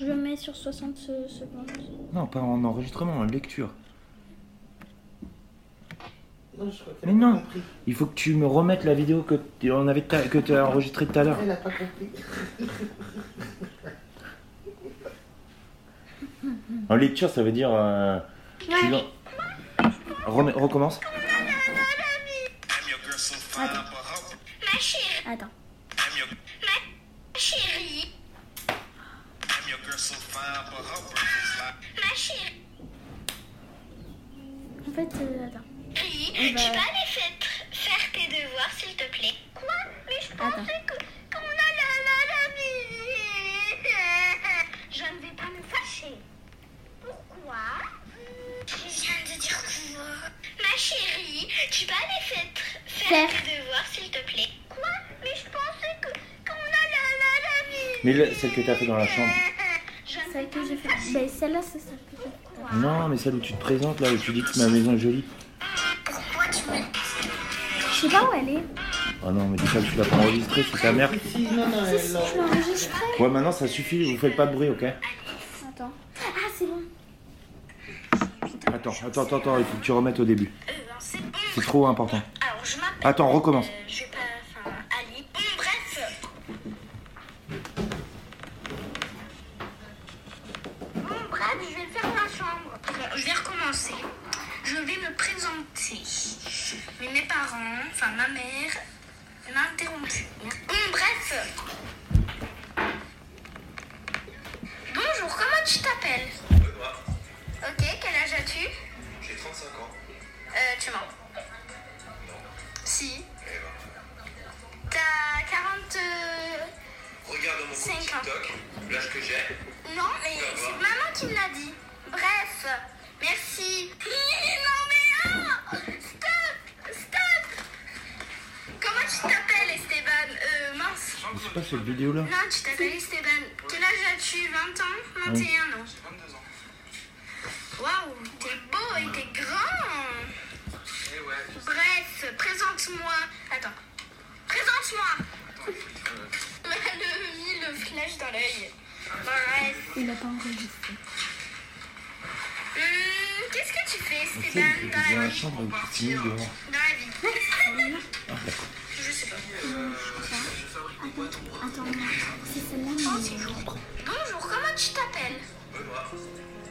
Je mets sur 60 se- secondes. Non, pas en enregistrement, en lecture. Non, je crois Mais a non. pas compris. Il faut que tu me remettes la vidéo que tu on avait ta- que tu as enregistrée tout à l'heure. Elle a pas compris. En lecture, ça veut dire. euh, tu Remets- recommence. Chérie, Attends. ma chérie, ma chérie, En fait, euh, attends. tu va- peux aller faire, faire tes devoirs s'il te plaît Quoi Mais je Attends. pensais que qu'on a la la la Je ne vais pas me fâcher. Pourquoi Je viens de dire quoi Ma chérie, tu peux aller faire, faire Faire. tes devoirs s'il te plaît Quoi Mais je pensais que qu'on a la la la Mais le- celle que tu as fait dans la chambre. Celle que j'ai fait. Ben, celle-là, c'est celle que j'ai fait. Non, mais celle où tu te présentes, là, où tu dis que ma maison est jolie. Pourquoi tu me Je sais pas où elle est. Oh non, mais dis pas que tu l'as pas enregistrée, c'est ta mère. Si, non, non, Si, elle si, l'a je l'ai enregistré. Ouais, maintenant ça suffit, vous faites pas de bruit, ok? Attends. Ah, c'est bon. Attends, attends, attends, attends, il faut que tu remettes au début. C'est trop important. Attends, recommence. C'est pas cette vidéo-là Non, tu t'appelles Esteban. Quel âge as-tu? 20 ans? 21 ans 22 ans. Waouh, t'es beau et t'es grand Eh ouais, Bref, présente-moi. Attends. Présente-moi Elle a mis le flash dans l'œil. Bref. Il a pas enregistré. Hum, Qu'est-ce que tu fais, il dans la chambre tu. Dans la Je sais pas. Oh, jour. Bonjour, comment tu t'appelles.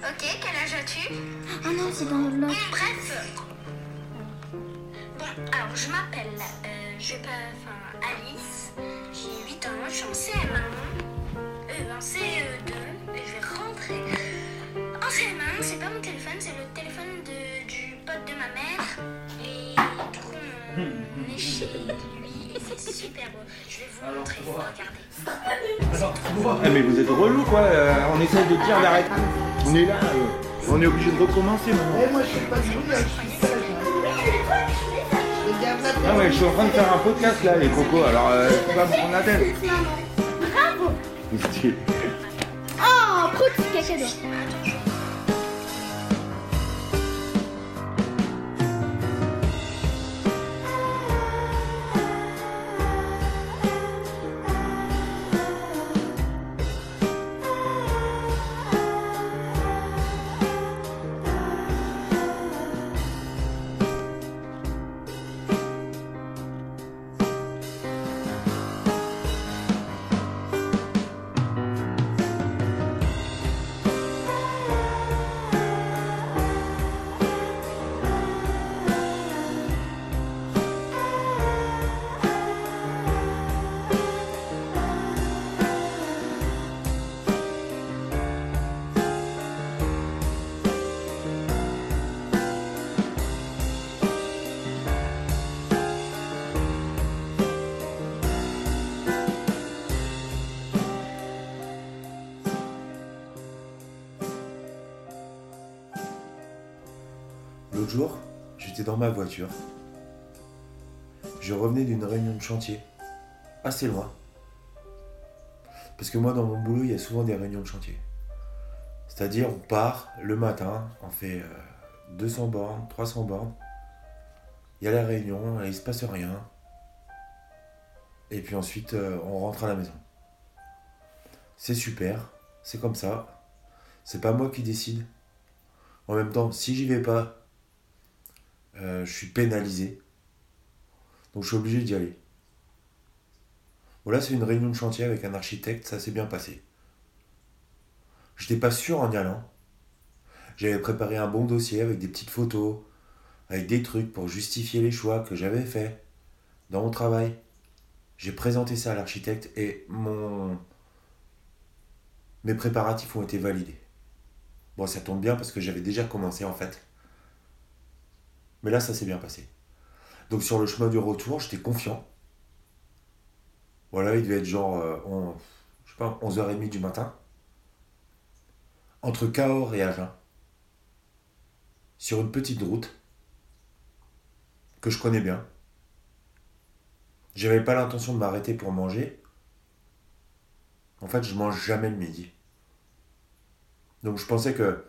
Ok, quel âge as-tu Ah non, c'est dans Bon, l'autre. bref. Bon, alors je m'appelle, euh, je pas, Alice. J'ai 8 ans, je suis en CM1. Euh, en CE2, et je vais rentrer. En CM1, c'est pas mon téléphone, c'est le téléphone de, du pote de ma mère. Et chez lui, et c'est super beau. Je vais vous montrer, regardez. Ah, mais vous êtes relou quoi, euh, on essaie de dire d'arrêter. On est là, euh, on est obligé de recommencer maintenant. Eh, moi, je suis pas sourd, je suis sage. hein. Ah ouais, je suis en train de faire un podcast là, les cocos, alors euh, pas me prendre la tête. Bravo C'est- Oh, prout, caca Jour, j'étais dans ma voiture. Je revenais d'une réunion de chantier, assez loin. Parce que moi, dans mon boulot, il y a souvent des réunions de chantier. C'est-à-dire, on part le matin, on fait euh, 200 bornes, 300 bornes. Il y a la réunion, et il se passe rien. Et puis ensuite, euh, on rentre à la maison. C'est super. c'est comme ça. C'est pas moi qui décide. En même temps, si j'y vais pas, euh, je suis pénalisé. Donc je suis obligé d'y aller. Voilà, c'est une réunion de chantier avec un architecte, ça s'est bien passé. J'étais pas sûr en y allant. J'avais préparé un bon dossier avec des petites photos, avec des trucs pour justifier les choix que j'avais faits dans mon travail. J'ai présenté ça à l'architecte et mon mes préparatifs ont été validés. Bon, ça tombe bien parce que j'avais déjà commencé en fait. Mais là, ça s'est bien passé. Donc sur le chemin du retour, j'étais confiant. Voilà, il devait être genre, euh, on- je sais pas, 11h30 du matin. Entre Cahors et Agen. Sur une petite route que je connais bien. J'avais pas l'intention de m'arrêter pour manger. En fait, je mange jamais le midi. Donc je pensais que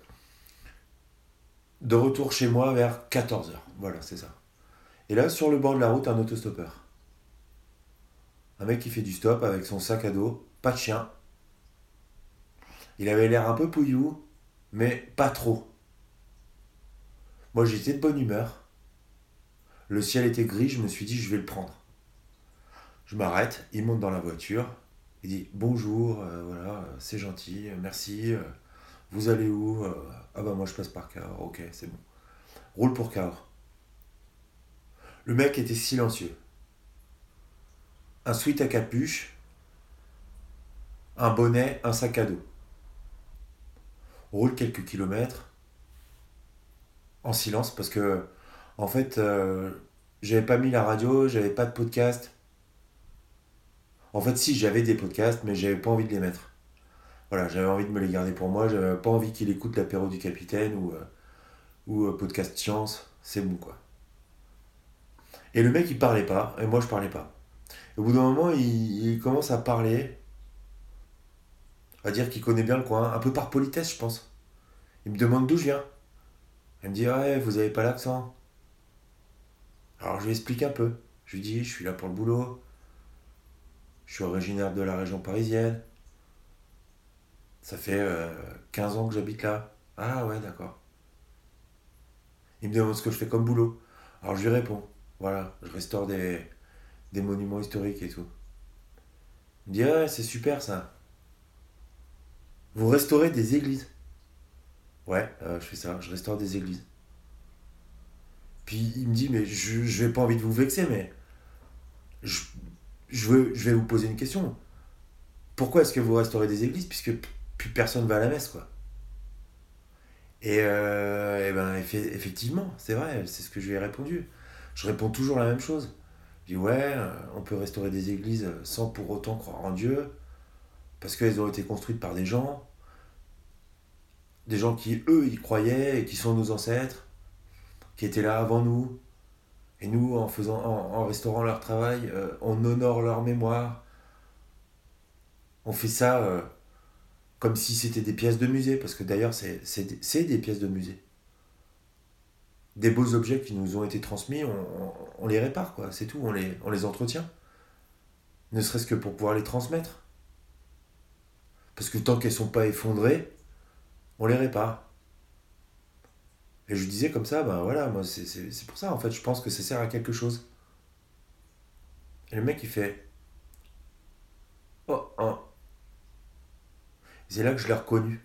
de retour chez moi vers 14h. Voilà, c'est ça. Et là, sur le bord de la route, un autostoppeur. Un mec qui fait du stop avec son sac à dos, pas de chien. Il avait l'air un peu pouillou, mais pas trop. Moi, j'étais de bonne humeur. Le ciel était gris, je me suis dit, je vais le prendre. Je m'arrête, il monte dans la voiture, il dit bonjour, euh, voilà, c'est gentil, euh, merci, euh, vous allez où Ah bah moi je passe par Cahors, ok, c'est bon. Roule pour Cahors. Le mec était silencieux. Un sweat à capuche, un bonnet, un sac à dos. Roule quelques kilomètres en silence parce que en fait euh, j'avais pas mis la radio, j'avais pas de podcast. En fait si j'avais des podcasts mais j'avais pas envie de les mettre. Voilà, j'avais envie de me les garder pour moi, j'avais pas envie qu'il écoute l'apéro du capitaine ou, euh, ou euh, podcast science, c'est bon quoi. Et le mec il parlait pas, et moi je parlais pas. Au bout d'un moment, il, il commence à parler, à dire qu'il connaît bien le coin, un peu par politesse, je pense. Il me demande d'où je viens. Il me dit Ouais, vous avez pas l'accent. Alors je lui explique un peu. Je lui dis Je suis là pour le boulot. Je suis originaire de la région parisienne. Ça fait euh, 15 ans que j'habite là. Ah ouais, d'accord. Il me demande ce que je fais comme boulot. Alors je lui réponds. Voilà, je restaure des, monuments historiques et tout. Il me dit, ouais, c'est super ça. Vous restaurez des églises. Ouais, euh, je fais ça, je restaure des églises. Puis il me dit, mais je vais pas envie de vous vexer, mais je, veux, je vais vous poser une question. Pourquoi est-ce que vous restaurez des églises? Puisque plus personne va à la messe, quoi Et, euh, ben, effe- effectivement, c'est vrai, c'est ce que je lui ai répondu. Je réponds toujours la même chose. Je dis ouais, euh, on peut restaurer des églises sans pour autant croire en Dieu, parce qu'elles ont été construites par des gens, des gens qui, eux, y croyaient et qui sont nos ancêtres, qui étaient là avant nous. Et nous, en, faisant, en, restaurant leur travail, euh, on honore leur mémoire. On fait ça comme si c'était des pièces de musée, parce que d'ailleurs, c'est des- pièces de musée des beaux objets qui nous ont été transmis, on, les répare, quoi, c'est tout, on les, entretient. Ne serait-ce que pour pouvoir les transmettre. Parce que tant qu'elles sont pas effondrées, on les répare. Et je disais comme ça, ben voilà, moi c'est pour ça, en fait, je pense que ça sert à quelque chose. Et le mec il fait. Oh, oh. Et C'est là que je l'ai reconnu.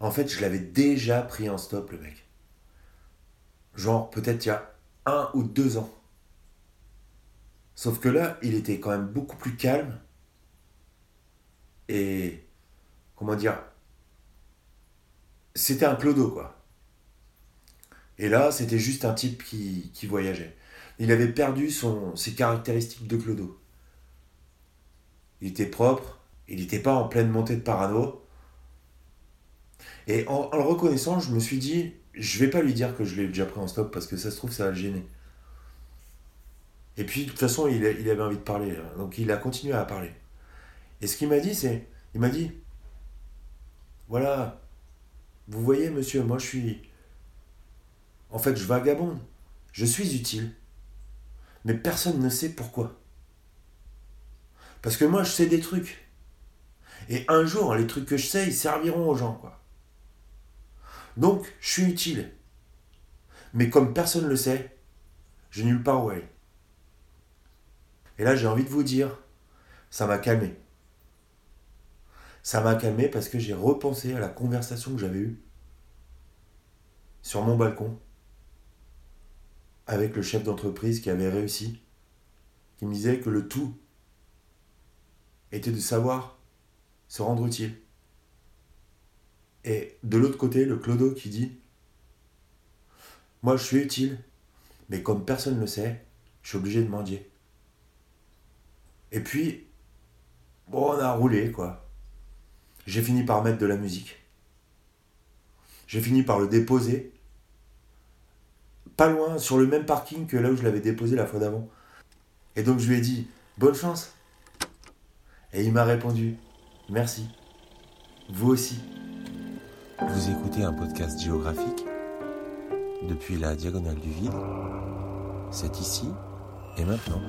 En fait, je l'avais déjà pris en stop, le mec genre peut-être il y a un ou deux ans. Sauf que là, il était quand même beaucoup plus calme et comment dire, c'était un clodo quoi. Et là, c'était juste un type qui, voyageait. Il avait perdu ses caractéristiques de clodo. Il était propre, il n'était pas en pleine montée de parano. Et en, le reconnaissant, je me suis dit, je vais pas lui dire que je l'ai déjà pris en stop parce que ça se trouve, ça va le gêner. Et puis, de toute façon, il avait envie de parler. hein. Donc, il a continué à parler. Et ce qu'il m'a dit, c'est, il m'a dit, voilà, vous voyez, monsieur, moi, je suis, en fait, je vagabonde. Je suis utile. Mais personne ne sait pourquoi. Parce que moi, je sais des trucs. Et un jour, les trucs que je sais, ils serviront aux gens. Donc, je suis utile. Mais comme personne ne le sait, j'ai nulle part où aller. Et là, j'ai envie de vous dire, ça m'a calmé. Ça m'a calmé parce que j'ai repensé à la conversation que j'avais eue sur mon balcon avec le chef d'entreprise qui avait réussi, qui me disait que le tout était de savoir se rendre utile. Et de l'autre côté, le clodo qui dit Moi je suis utile, mais comme personne ne le sait, je suis obligé de mendier. Et puis, bon, on a roulé quoi. J'ai fini par mettre de la musique. J'ai fini par le déposer. Pas loin, sur le même parking que là où je l'avais déposé la fois d'avant. Et donc je lui ai dit Bonne chance. Et il m'a répondu Merci. Vous aussi. Vous écoutez un podcast géographique depuis la diagonale du vide. C'est ici et maintenant.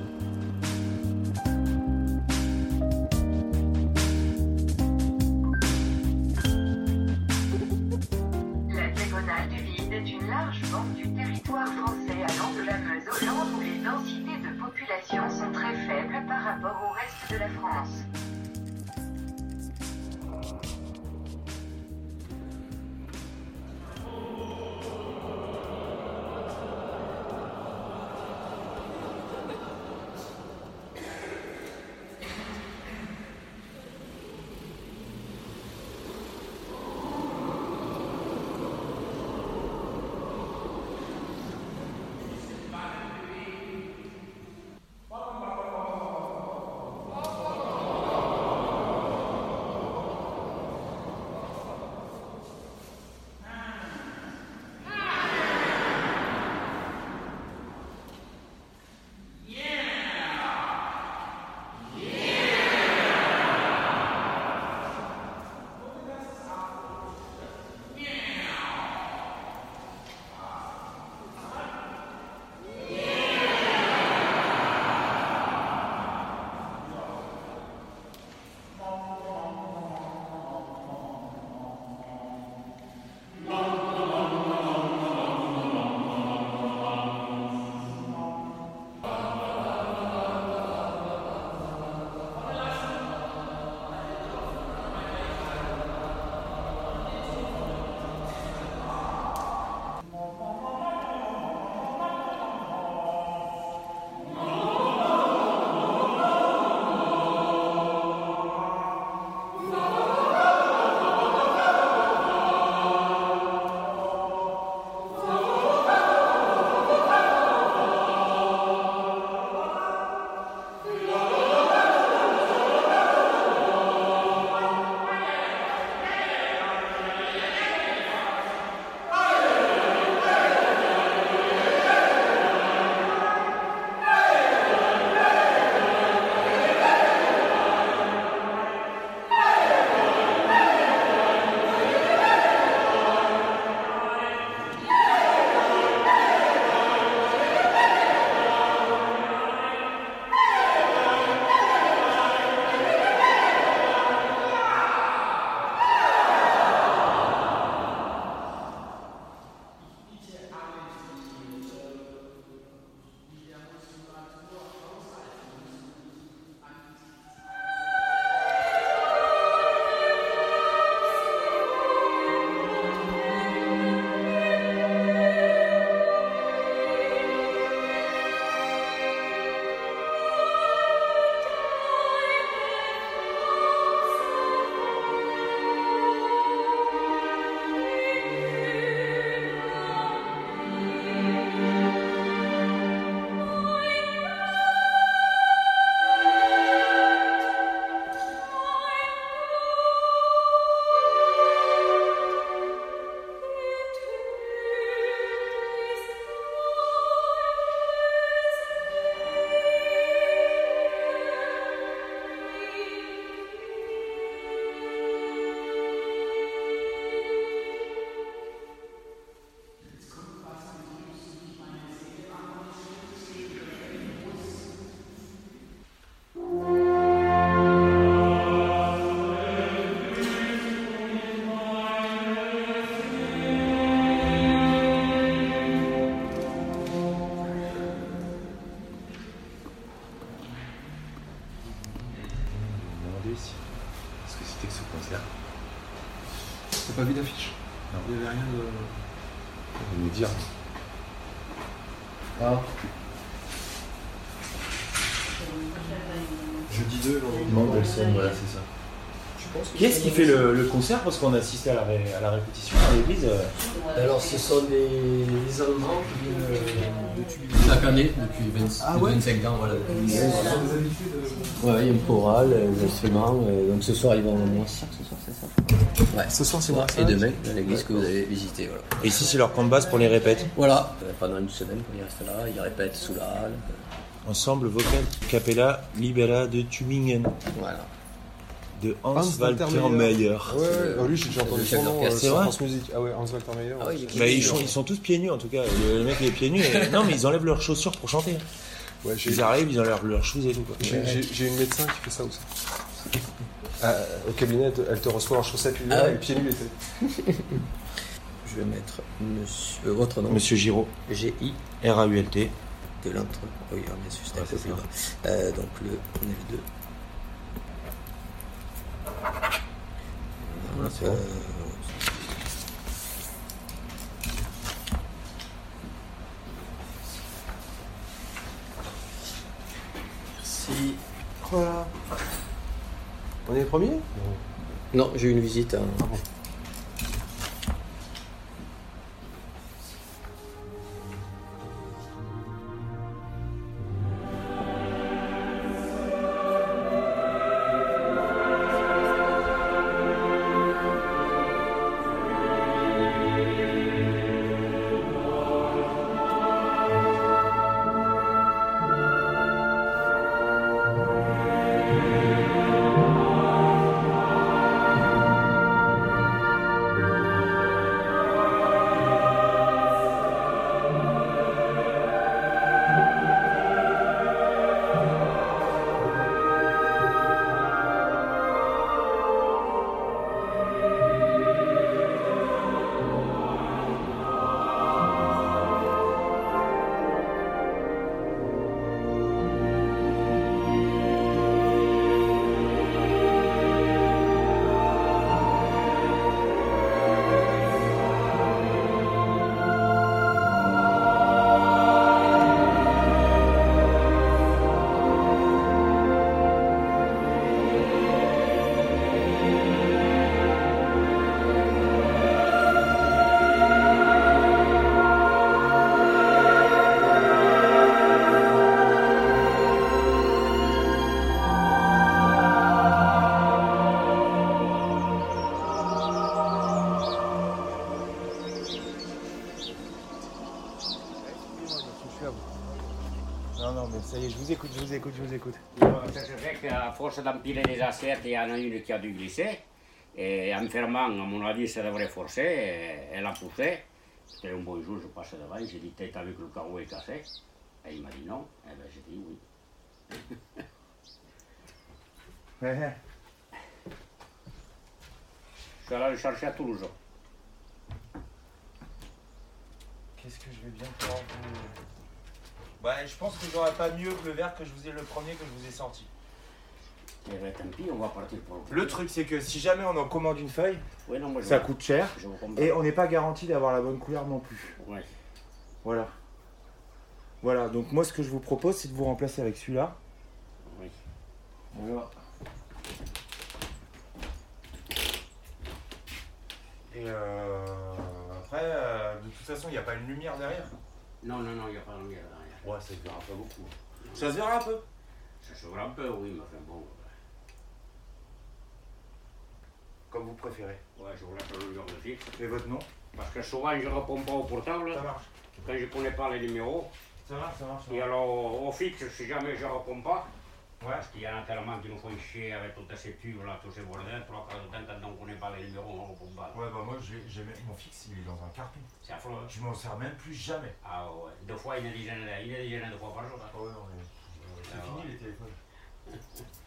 Qui est-ce qui fait le, le concert Parce qu'on à la, ré- à la répétition à l'église. euh, Alors, ce sont des, des Allemands qui viennent euh, chaque année, depuis 20 Ah ouais 25 ans. Voilà, depuis- euh, Ouais, il y a une chorale, des instruments. donc ce soir, ils vont au moins ce soir, c'est ça Ouais. Ce soir, c'est Ouais, moi. Et demain, dans l'église que vous avez visitée. Voilà. Et ici, c'est leur camp de base pour les répètes. voilà. Euh, Pendant une semaine, ils restent là, ils répètent sous la halle. Ensemble vocal Capella Libera de Tübingen Voilà. De Hans, Hans Walter Walter Meyer. Ouais, ouais, bah lui, j'ai déjà entendu son nom euh, C'est sur vrai France Musique. Ah ouais, Hans Walter Meyer. Ah il ils sont, ils sont tous pieds nus en tout cas. Le, le mec il est pieds nus. et- Non mais ils enlèvent leurs chaussures pour chanter. Ouais, Ils arrivent, ils enlèvent leurs, shoes et tout quoi. j'ai- une médecin qui fait ça aussi. Ah, au cabinet, elle te- reçoit en chaussettes Ah ouais. et pieds nus l'été. Je vais mettre monsieur, euh, votre nom. Monsieur Giraud, G-I R-A-U-L-T. de l'entre. Oui, bien sûr, c'était un peu plus bas. Euh, donc le, on est le 2. Voilà, c'est bon. Merci. Voilà. On est les premiers? Non, j'ai eu une visite. hein. Non, vous écoute, je vous écoute, je vous écoute. Se fait qu'à force d'empiler les assiettes, il y en a une qui a dû glisser. Et en fermant, à mon avis, ça devrait forcer. et Elle a poussé. C'était un bon jour, je passe devant, j'ai dit, vu que le carreau est cassé Et il m'a dit non. Et ben, j'ai dit oui. Je suis allé le chercher à Toulouse. Qu'est-ce que je vais bien faire Ouais, je pense que j'aurais pas mieux que le verre que je vous ai le premier que je vous ai sorti. Et ben, tant pis, on va partir pour Le truc c'est que si jamais on en commande une feuille, non, moi, ça coûte cher Je vous comprends. et on n'est pas garanti d'avoir la bonne couleur non plus. Ouais. Voilà. Voilà, donc moi ce que je vous propose c'est de vous remplacer avec celui-là. Oui. Voilà. Et euh, après, euh, de toute façon, il n'y a pas une lumière derrière? Non, non, non, il n'y a pas de lumière derrière. Ouais, ça se verra pas beaucoup. Ça se verra un peu Ça se voit un peu, oui, mais enfin bon. Comme vous préférez. Ouais, je vous laisse le numéro de fixe. Et votre nom? Parce que souvent, je ne réponds pas au portable. Ça marche. Quand je ne connais pas les numéros. Ça marche, ça marche. ça Et marche. alors, au fixe, si jamais je ne réponds pas, Ouais. parce qu'il y a tellement qui nous font chier avec toutes ces tubes là, tous ces bordels, trois quarts de temps, quand on connaît pas les numéros, on ne répond pas. Ouais, bah moi, j'ai, mon fixe, il est dans un carton. C'est affreux. hein. Je m'en sers même plus jamais. Ah ouais, deux fois, une dizaine, de- une dizaine de fois par jour. hein. Ouais, non, mais c'est Ah fini les téléphones.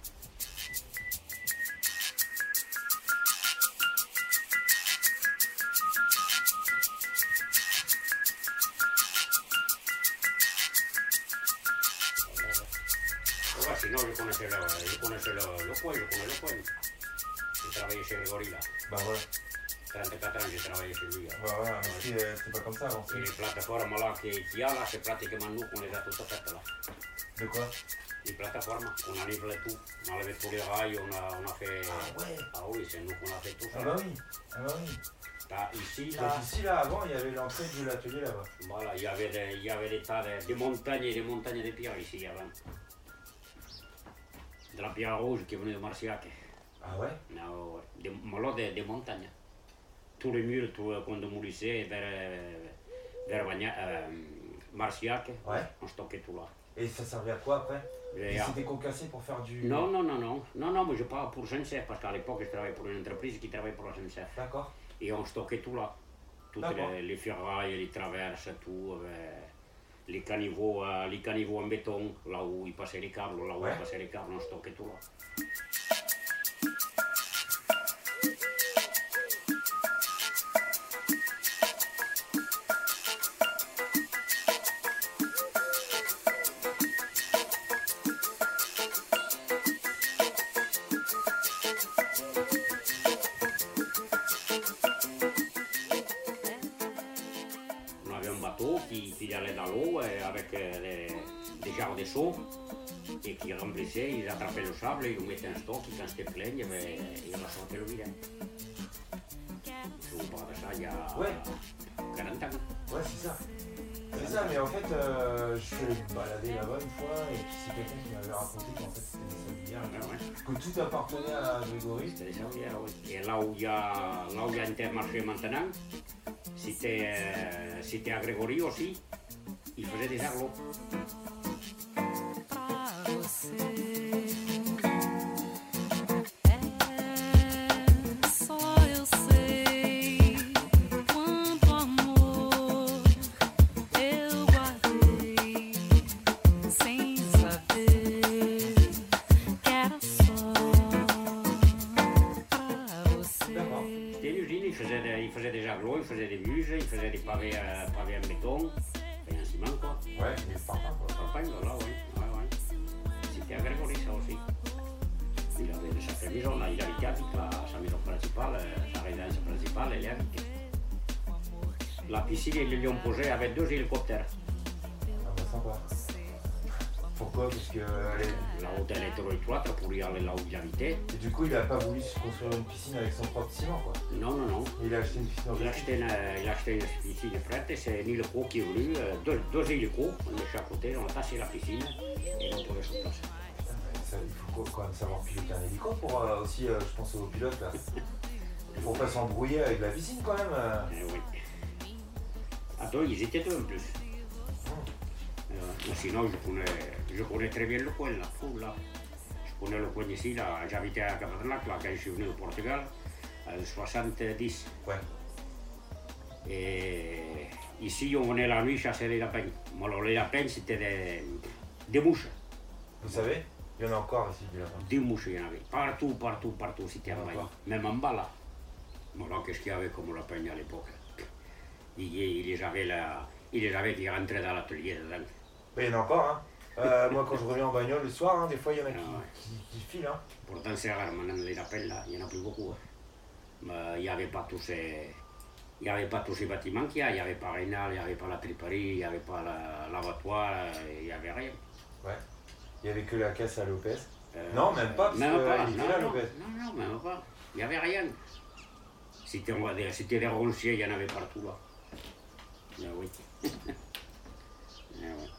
Ouais, sinon, je connaissais le, je connaissais le, le coin, je connais le coin. travaillé chez. Bah ouais. 34 ans, j'ai travaillé chez lui. Bah mais si, euh, c'était pas comme ça. Et les plateformes là qu'il y a là, c'est pratiquement nous qu'on les a toutes faites là. De quoi Les plateformes, on enlève le tout. On a enlevé tous les rails, on a, on a fait. Ah ouais Ah oui, c'est nous qu'on a fait tout ça. Ah bah oui. Ah bah oui. Ici Donc là, ici, là, avant, il y avait l'entrée de l'atelier là-bas. voilà, il y avait des, il y avait des tas de, des montagnes et des montagnes de pierres ici avant. De la pierre rouge qui venait de Marciac. Ah ouais? Non, des, des, montagnes. Tous les murs, tout euh, quand on moulissait vers, vers euh, Marciac, Ouais. on stockait tout là. Et ça servait à quoi après? C'était concassé pour faire du. Non, non, non, non, non, non, mais je parle pour SNCF, parce qu'à l'époque, je travaillais pour une entreprise qui travaillait pour la SNCF. D'accord. Et on stockait tout là. Toutes les ferrailles, les traverses, tout. euh, les, caniveaux, euh, les caniveaux en béton, là où ils passaient les câbles, là où Ouais. ils passaient les câbles, on et qui remplissait, ils attrapaient le sable, ils mettaient en stock, et quand c'était plein, il y avait, il ressortait le vilain. Je vous parle de ça il y a Ouais. 40 ans. Ouais, c'est ça. C'est ça, mais en fait, euh, je suis balader là-bas une fois et puis c'est quelqu'un qui m'avait raconté qu'en fait c'était des sablières, ouais. que tout appartenait à Grégory. C'était des sablières, oui. Et là où il y a, là où il y a Intermarché maintenant, c'était euh, c'était à Grégory aussi, il faisait des arlots. Avec deux hélicoptères. Ah bah sympa. Pourquoi? Parce que est- La haute, elle était trop étroite pour y aller là où il habitait. Et du coup, il a pas voulu se construire une piscine avec son propre ciment, quoi. Non, non, non. Il a acheté une piscine Il a acheté une, il a acheté une piscine prête et c'est un hélico qui est venu, euh, deux, deux hélicos, on est chaque côté, on a tassé la piscine et on pouvait ça, il faut quand même savoir piloter un hélico pour euh, aussi, euh, je pense aux pilotes là. Pour pas s'embrouiller avec la piscine quand même. euh. Eh oui. Attends, ils étaient deux en plus. Euh, sinon, je connais, je connais très bien le coin là, fou, là. Je connais le coin ici, là. J'habitais à Capadranac, là, quand je suis venu au Portugal, en 70. Ouais. Et ici, on venait la nuit chasser les lapins. Alors, les lapins, c'était des, des mouches. Vous savez, il y en a encore ici du lapin. Des mouches, il y en avait. Partout, partout, partout, c'était envahi. Même en bas, là. Mais là, qu'est-ce qu'il y avait comme lapin à l'époque? Il, il les avait là, il les avait qui rentraient dans l'atelier dedans. Mais il y en a encore, hein. Euh, moi, quand je reviens en bagnole le soir, hein, des fois, il y en a qui, Ah ouais. qui, qui filent, hein. Pourtant, c'est rare, maintenant, les lapins, là, il n'y en a plus beaucoup. hein. Mais il n'y avait pas tous ces... Il n'y avait pas tous ces bâtiments qu'il y a, il n'y avait pas Rénal, il n'y avait pas la triperie, il n'y avait pas la- l'abattoir, il n'y avait rien. Ouais. Il y avait que la caisse à Lopez. Euh, Non, même pas, parce même que, pas, il était non, là, non, Lopez. Non, non, même pas. Il n'y avait rien. C'était, c'était des ronciers, il y en avait partout là. Ah oui. Ah ouais.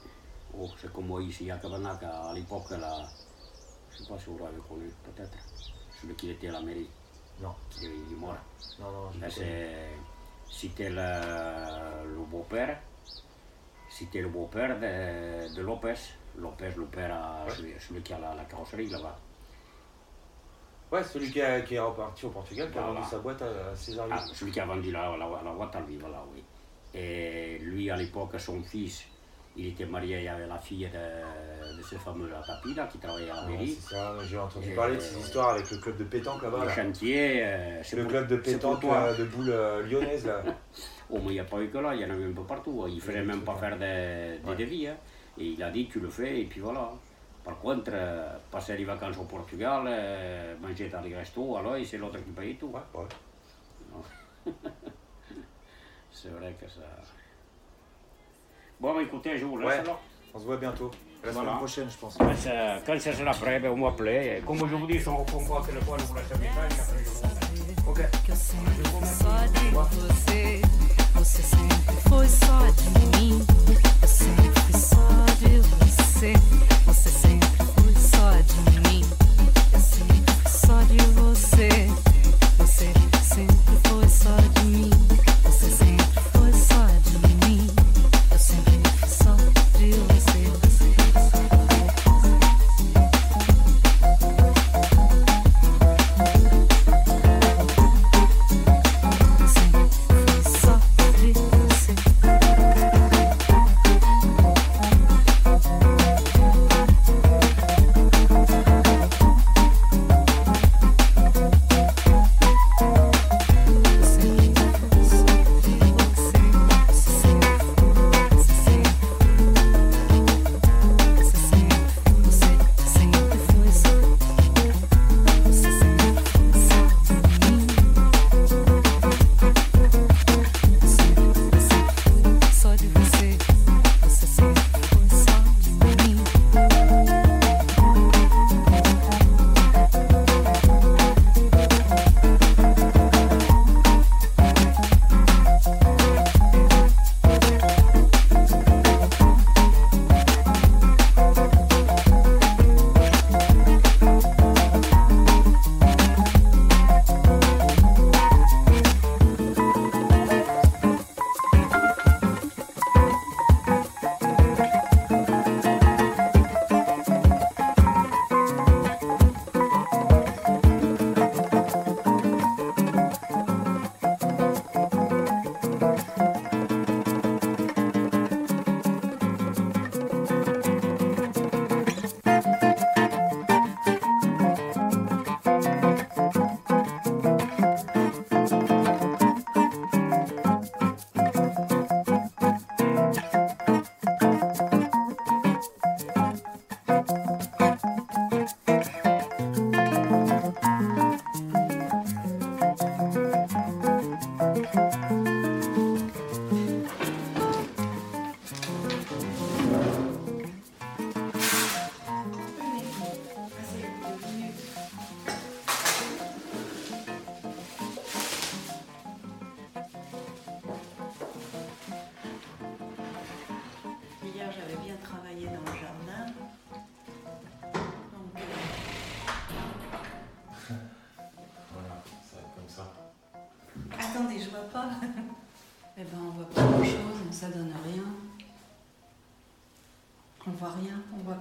Oh, c'est comme moi ici à Cabanac, à l'époque, là, je ne sais pas si vous l'avez connu, peut-être. Celui qui était à la mairie. Non. Il est, mort. Non, non, je c'est, c'était le, beau-père. C'était le beau-père de, de Lopez. Lopez, le père, à- celui, celui qui a la, la carrosserie là-bas. Ouais, celui qui, a- qui est reparti au Portugal, qui a vendu sa boîte à César Ah, celui qui a vendu la, la, la boîte à lui, voilà, oui. Et lui, à l'époque, son fils, il était marié avec la fille de, de ce fameux Tapi, là, qui travaillait à Ouais, c'est ça, j'ai entendu Et, parler de ces histoires avec le club de pétanque là-bas. Le là. chantier, euh, c'est Le pour- club de pétanque toi. euh, de boules euh, lyonnaises là. Oh, mais il n'y a pas eu que là, il y en avait un peu partout. Il ne fallait même pas faire des, des devis. hein. Et il a dit, tu le fais, et puis voilà. Par contre, euh, passer les vacances au Portugal, manger dans les restos, alors c'est l'autre qui paye tout. Non. c'est vrai que ça. Bon, bah, écoutez, je vous laisse Ouais. alors. On se voit bientôt. La semaine Voilà. prochaine, je pense. Quand ça, quand ça sera prêt, ben, vous m'appelez. Et Comme je vous dis, si on répond pas au téléphone, vous laissez un message, et après je vous rappelle. Ok. que eu sempre fui só de você. Você sempre foi só de mim. Eu sempre fui só de você.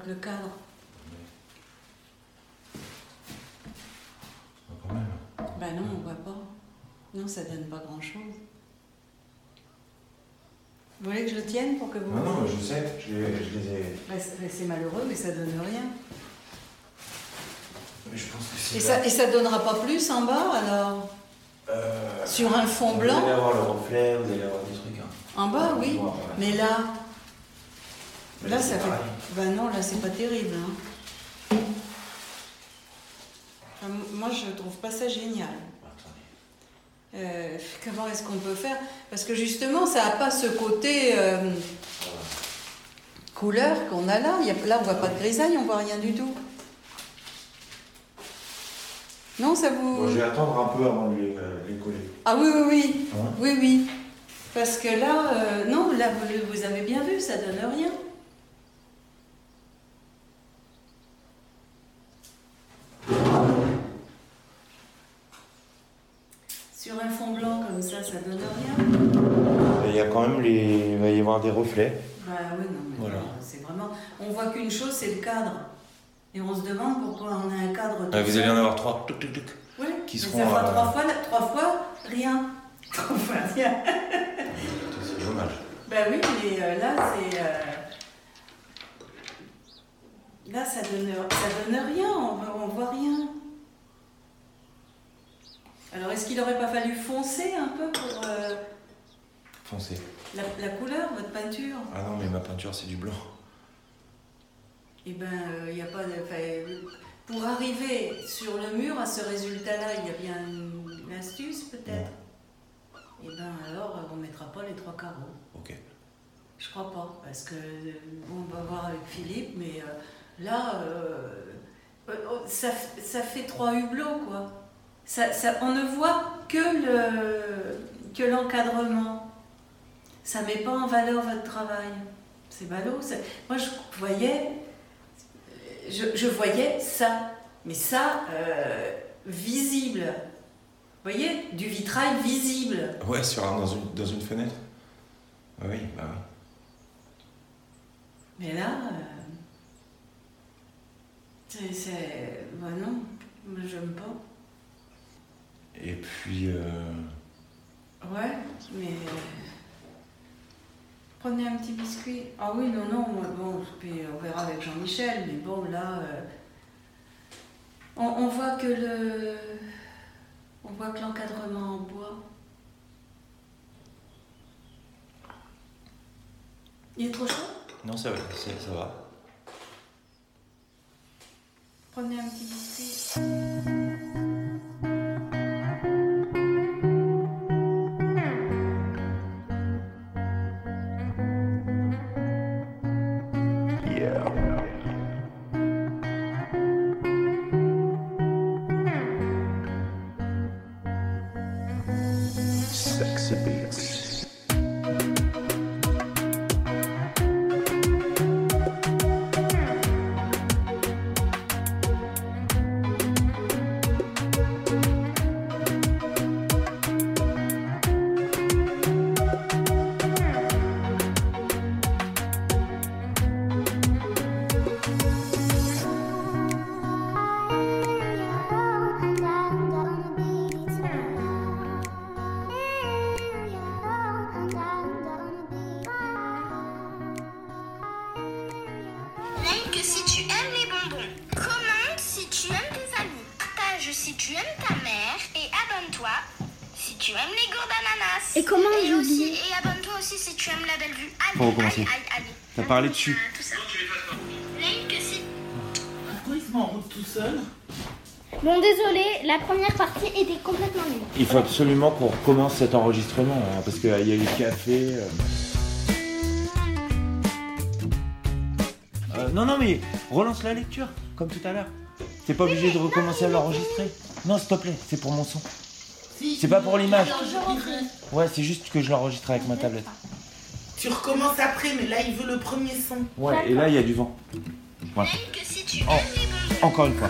Le cadre. Quand même. Ben non, on voit pas. Non, ça donne pas grand-chose. Vous voulez que je le tienne pour que vous... Non, non, je sais, je les, je les ai. Ben, c'est ben, c'est malheureux, mais ça donne rien. Mais je pense que c'est. Et ça, et ça donnera pas plus en bas, alors? Euh, Sur un fond Vous blanc? allez avoir le reflet, vous allez avoir des trucs. Hein. En bas, oui. Ouais. Mais là, Mais là, ça fait. Ben non, là, c'est pas terrible. hein. Enfin, moi, je trouve pas ça génial. Euh, comment est-ce qu'on peut faire? Parce que justement, ça n'a pas ce côté euh, couleur qu'on a là. Il y a- là, on voit pas de grisaille, on voit rien du tout. Non, ça vous. Bon, je vais attendre un peu avant de les, euh, les coller. Ah oui, oui, oui. Hein? Oui, oui. Parce que là, euh, non, là, vous, vous avez bien vu, ça donne rien. Sur un fond blanc comme ça, donne rien. Il y a quand même les. Il va y avoir des reflets. Bah oui, non, mais Voilà. c'est vraiment. On voit qu'une chose, c'est le cadre. Et on se demande pourquoi on a un cadre. Ah, vous allez en avoir trois. Tuc, tuc, tuc. Ouais, qui mais seront, Ça fera euh, trois, fois, trois fois rien. Trois fois rien. C'est dommage. Ben oui, mais euh, là, c'est. euh, Là, ça donne, ça donne rien, on, on voit rien. Alors, est-ce qu'il n'aurait pas fallu foncer un peu pour euh, Foncé. la, la couleur, votre peinture? Ah non, mais ma peinture, c'est du blanc. Et ben, il n'y a pas de. enfin, pour arriver sur le mur à ce résultat-là, il y a bien une astuce peut-être? Et ben alors, on ne mettra pas les trois carreaux. Ok. Je crois pas, parce que euh, on va voir avec Philippe, mais euh, là, euh, euh, ça fait trois hublots, quoi. Ça, ça- on ne voit que le que l'encadrement. Ça met pas en valeur votre travail. C'est ballot. Moi, je voyais, je, je voyais ça, mais ça euh, visible. Vous voyez, du vitrail visible. Ouais, sur un- dans, une, dans une fenêtre Oui, bah oui. Mais là, euh, c'est. Bah non, j'aime pas. Et puis, euh, Ouais, mais. euh, Prenez un petit biscuit. Ah oui, non, non, bon, puis on verra avec Jean-Michel, mais bon, là. euh, on, on voit que le. On voit que l'encadrement en bois. Il est trop chaud? Non, ça va, c'est- ça va. Prenez un petit biscuit. T'as parlé dessus. Pourquoi il se met en route tout seul Bon, désolé, la première partie était complètement nulle. Il faut absolument qu'on recommence cet enregistrement, hein, parce qu'il y a eu le café. euh. Euh, non, non, mais relance la lecture, comme tout à l'heure. T'es pas obligé de recommencer à l'enregistrer. Non, s'il te plaît, c'est pour mon son. C'est pas pour l'image. Ouais, c'est juste que je l'enregistre avec ma tablette. Tu recommences après, mais là il veut le premier son. Ouais, et là, il y a du vent. Oh, encore une fois.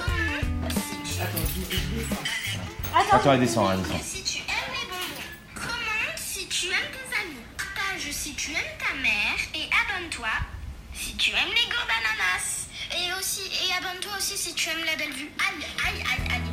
Attends, elle descend, elle descend. si tu aimes les bonbons. Commente si tu aimes tes amis. Partage si tu aimes ta mère. Et abonne-toi si tu aimes les gourdes d'ananas. Et aussi, et abonne-toi aussi si tu aimes la belle vue. Aïe, aïe, aïe, aïe.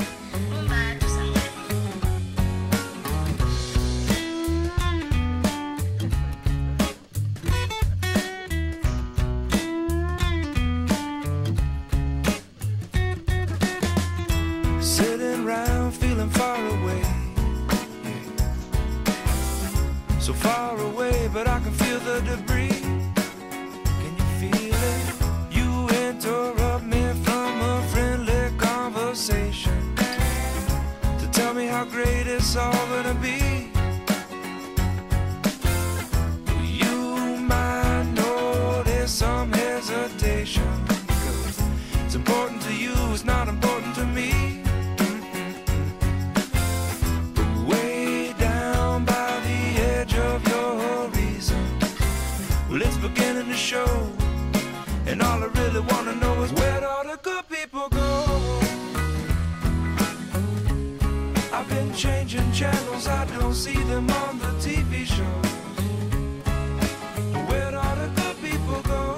People go. I've been changing channels, I don't see them on the TV shows. Where all the good people go?